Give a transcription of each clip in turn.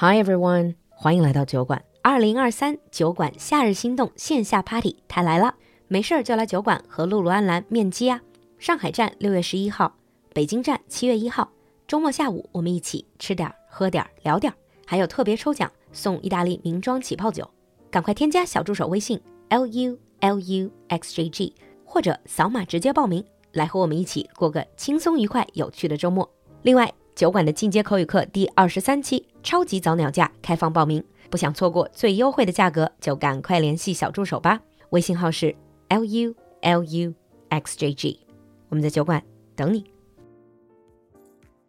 Hi everyone，欢迎来到酒馆。二零二三酒馆夏日心动线下 party 它来了，没事儿就来酒馆和露露安澜面基啊！上海站六月十一号，北京站七月一号，周末下午我们一起吃点儿、喝点儿、聊点儿，还有特别抽奖送意大利名庄起泡酒，赶快添加小助手微信 l u l u x j g，或者扫码直接报名，来和我们一起过个轻松愉快、有趣的周末。另外，酒馆的进阶口语课第二十三期超级早鸟价开放报名，不想错过最优惠的价格，就赶快联系小助手吧。微信号是 l u l u x j g，我们在酒馆等你。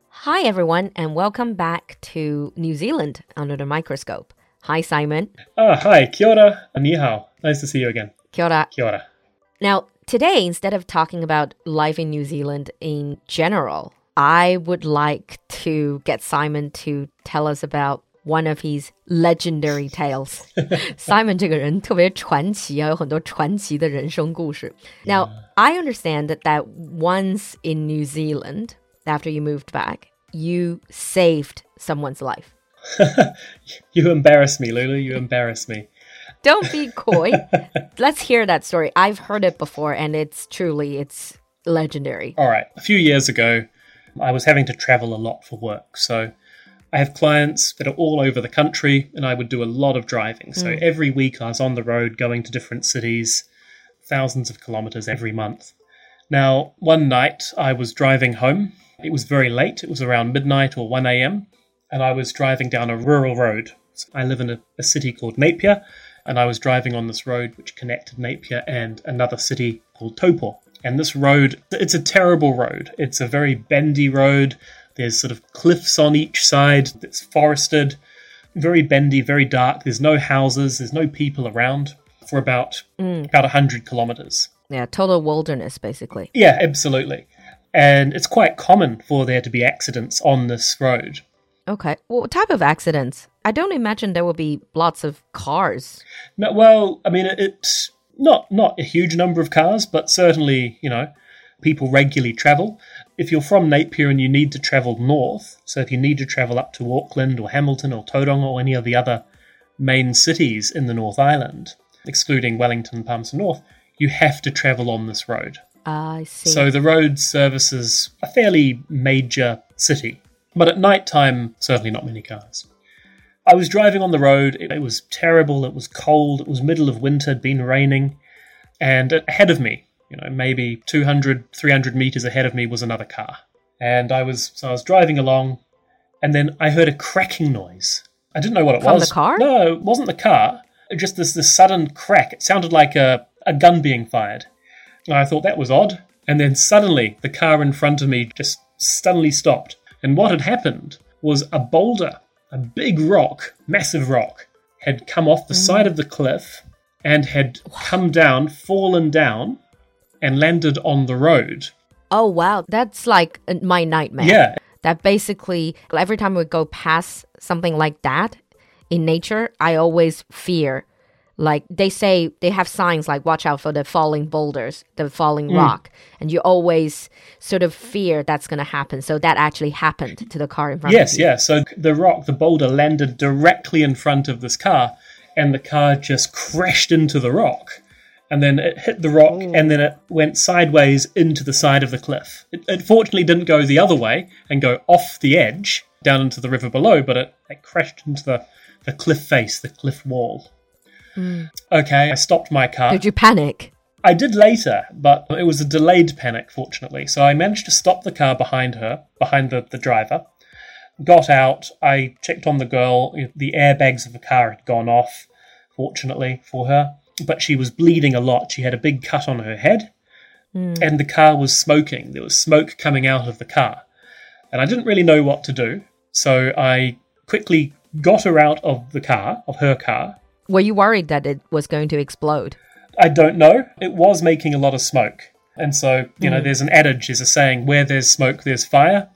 Hi everyone, and welcome back to New Zealand under the microscope. Hi Simon. Ah, hi, kia ora, ni hao. Nice to see you again. Kia ora. Kia ora. Now, today, instead of talking about life in New Zealand in general, I would like to get Simon to tell us about one of his legendary tales. Simon 这个人特别传奇啊，有很多传奇的人生故事。Now, I understand that, that once in New Zealand, after you moved back, you saved someone's life. You embarrass me, Lulu. You embarrass me. Don't be coy. Let's hear that story. I've heard it before and it's truly it's legendary. All right. A few years ago, I was having to travel a lot for work. So I have clients that are all over the country, and I would do a lot of driving. So mm. every week I was on the road going to different cities, thousands of kilometers every month. Now, one night I was driving home. It was very late, it was around midnight or 1 a.m., and I was driving down a rural road. I live in a, a city called Napier, and I was driving on this road which connected Napier and another city called Taupo. And this road, it's a terrible road. It's a very bendy road. There's sort of cliffs on each side. It's forested, very bendy, very dark. There's no houses. There's no people around for about mm. about hundred kilometers. Yeah, total wilderness basically. Yeah, absolutely. And it's quite common for there to be accidents on this road. Okay. What type of accidents? I don't imagine there will be lots of cars. No, well, I mean, it- it's not not a huge number of cars, but certainly, you know, people regularly travel. If you're from Napier and you need to travel north, so if you need to travel up to Auckland or Hamilton or Tauranga or any of the other main cities in the North Island, excluding Wellington, Palmerston North, you have to travel on this road. I see. So the road services a fairly major city, but at night time, certainly not many cars. I was driving on the road. It, it was terrible. It was cold. It was middle of winter. It'd been raining, and ahead of me, you know, maybe 200, 300 meters ahead of me was another car. And I was so I was driving along, and then I heard a cracking noise. I didn't know what it From the was. car? No, it wasn't the car. It just this this sudden crack. It sounded like a, a gun being fired. And I thought that was odd. And then suddenly the car in front of me just suddenly stopped. And what had happened was a boulder, a big rock, massive rock, had come off the side of the cliff and had come down, fallen down, and landed on the road. oh wow, that's like my nightmare. Yeah, That basically every time we go past something like that in nature, I always fear. Like they say, they have signs like "Watch out for the falling boulders, the falling mm. rock," and you always sort of fear that's going to happen. So that actually happened to the car in front Yes, of you. yeah. So the rock, the boulder landed directly in front of this car, and the car just crashed into the rock. And then it hit the rock, oh. and then it went sideways into the side of the cliff. It, it fortunately didn't go the other way and go off the edge down into the river below, but it, it crashed into the, the cliff face, the cliff wall. Mm. Okay, I stopped my car. Did you panic? I did later, but it was a delayed panic, fortunately. So I managed to stop the car behind her, behind the, the driver. Got out. I checked on the girl. The airbags of the car had gone off, fortunately for her. But she was bleeding a lot. She had a big cut on her head, hmm. and the car was smoking. There was smoke coming out of the car. And I didn't really know what to do. So I quickly got her out of the car, of her car, Were you worried that it was going to explode? I don't know. It was making a lot of smoke. And so, you know, there's an adage, there's a saying, where there's smoke, there's fire.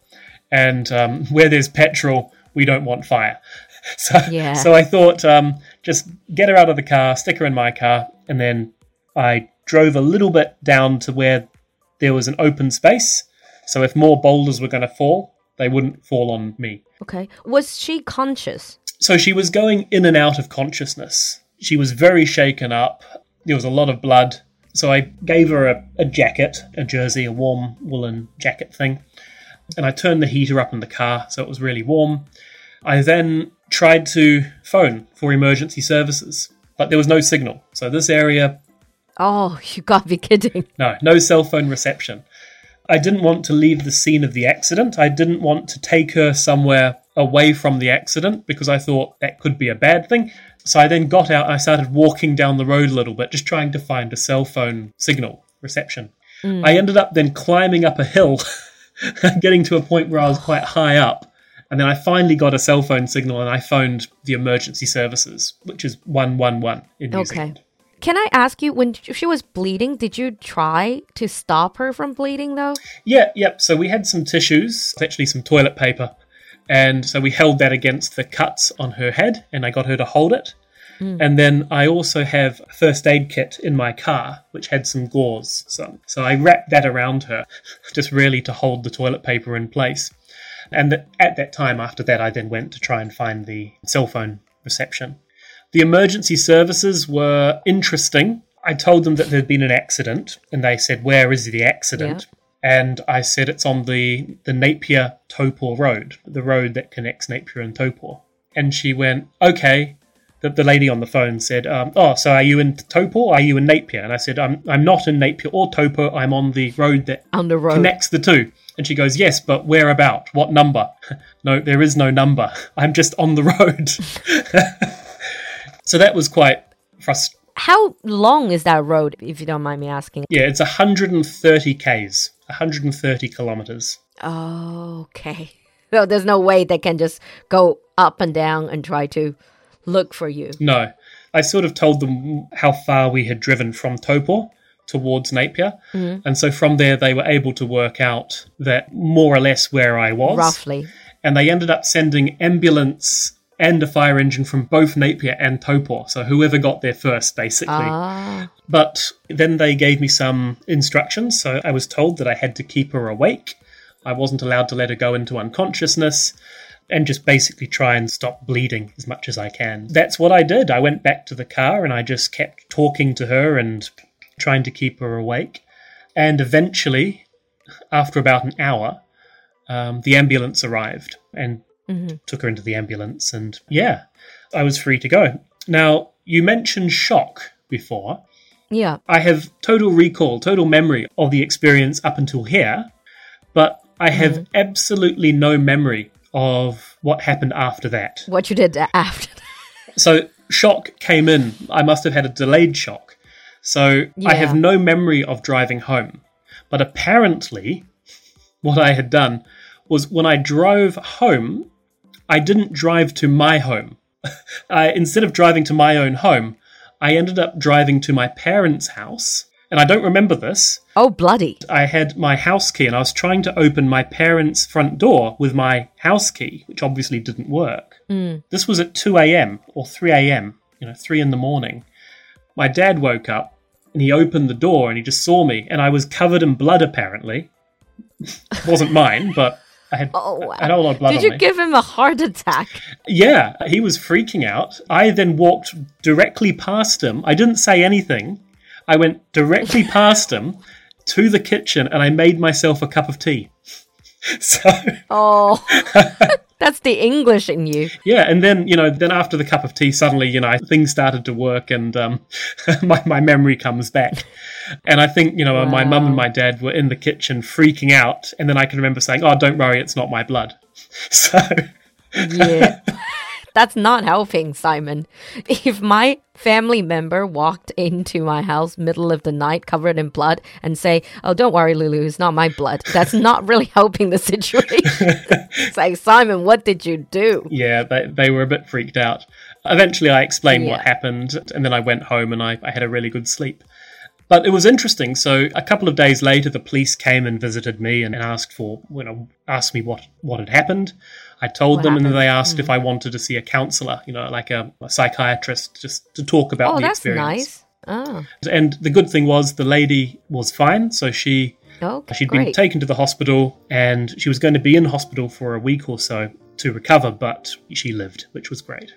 And um, where there's petrol, we don't want fire. So, Yeah. so I thought, um, just get her out of the car, stick her in my car, and then I drove a little bit down to where there was an open space. So if more boulders were going to fall, they wouldn't fall on me. Okay. Was she conscious? So she was going in and out of consciousness. She was very shaken up. There was a lot of blood. So I gave her a, a jacket, a jersey, a warm woolen jacket thing, and I turned the heater up in the car so it was really warm. I then tried to phone for emergency services, but there was no signal. So this area, Oh, you gotta be kidding. no, no cell phone reception. I didn't want to leave the scene of the accident. I didn't want to take her somewhere away from the accident because I thought that could be a bad thing. So I then got out and I started walking down the road a little bit, just trying to find a cell phone signal reception. Hmm. I ended up then climbing up a hill, getting to a point where I was quite high up. And then I finally got a cell phone signal and I phoned the emergency services, which is 111 in New Okay. Zealand. Can I ask you, when she was bleeding, did you try to stop her from bleeding though? Yeah, yep. So we had some tissues, actually some toilet paper, and so we held that against the cuts on her head, and I got her to hold it. Hmm. And then I also have a first aid kit in my car, which had some gauze. So, so I wrapped that around her, just really to hold the toilet paper in place. And at that time, after that, I then went to try and find the cell phone reception. The emergency services were interesting. I told them that there'd been an accident, and they said, Where is the accident? And I said, It's on the, the Napier Taupo Road, the road that connects Napier and Taupo. And she went, Okay. The, the lady on the phone said, um, Oh, so are you in Taupo? Are you in Napier? And I said, I'm, I'm not in Napier or Taupo. I'm on the road that On the road. connects the two. And she goes, Yes, but where about? What number? no, there is no number. I'm just on the road. so that was quite frustrating. How long is that road, if you don't mind me asking? Yeah, it's 130 Ks, 130 kilometers. Okay. So there's no way they can just go up and down and try to look for you. No. I sort of told them how far we had driven from Taupo towards Napier. Mm. And so from there, they were able to work out that more or less where I was. Roughly. and they ended up sending ambulance and a fire engine from both Napier and Taupo. So whoever got there first, basically. Ah. But then they gave me some instructions. So I was told that I had to keep her awake. I wasn't allowed to let her go into unconsciousness and just basically try and stop bleeding as much as I can. That's what I did. I went back to the car and I just kept talking to her and trying to keep her awake. And eventually, after about an hour, um, the ambulance arrived and Mm-hmm. took her into the ambulance. And yeah, I was free to go. Now, you mentioned shock before. Yeah. I have total recall, total memory of the experience up until here, but I have mm-hmm. absolutely no memory of what happened after that. What you did after that. So, shock came in. I must have had a delayed shock. So, I have no memory of driving home. But apparently, what I had done was when I drove home, I didn't drive to my home. I, instead of driving to my own home, I ended up driving to my parents' house. And I don't remember this. Oh, bloody. I had my house key and I was trying to open my parents' front door with my house key, which obviously didn't work. Hmm. This was at 2 a.m. or 3 a.m., you know, 3 in the morning. My dad woke up and he opened the door and he just saw me and I was covered in blood apparently. wasn't mine, but I had, Oh, wow. I had a lot of blood Did you me. give him a heart attack? Yeah, he was freaking out. I then walked directly past him. I didn't say anything. I went directly past him to the kitchen and I made myself a cup of tea. So, Oh, that's the English in you. yeah, and then, you know, then after the cup of tea, suddenly, you know, things started to work and um, my, my memory comes back. And I think, you know, my mum and my dad were in the kitchen freaking out. And then I can remember saying, oh, don't worry, it's not my blood. So, Yeah. That's not helping, Simon. If my family member walked into my house middle of the night covered in blood and say, "Oh, don't worry, Lulu, it's not my blood." That's not really helping the situation. it's like, "Simon, what did you do?" yeah, they, they were a bit freaked out. Eventually, I explained what happened, and then I went home and I, I had a really good sleep. But it was interesting. So a couple of days later, the police came and visited me and asked for, you know, asked me what what had happened. I told What them, and then happened? they asked if mm. I wanted to see a counselor, you know, like a, a psychiatrist, just to talk about Oh, the that's experience. nice. Oh, And the good thing was the lady was fine, so she okay, She'd great. been taken to the hospital and she was going to be in hospital for a week or so. to recover, but she lived, which was great.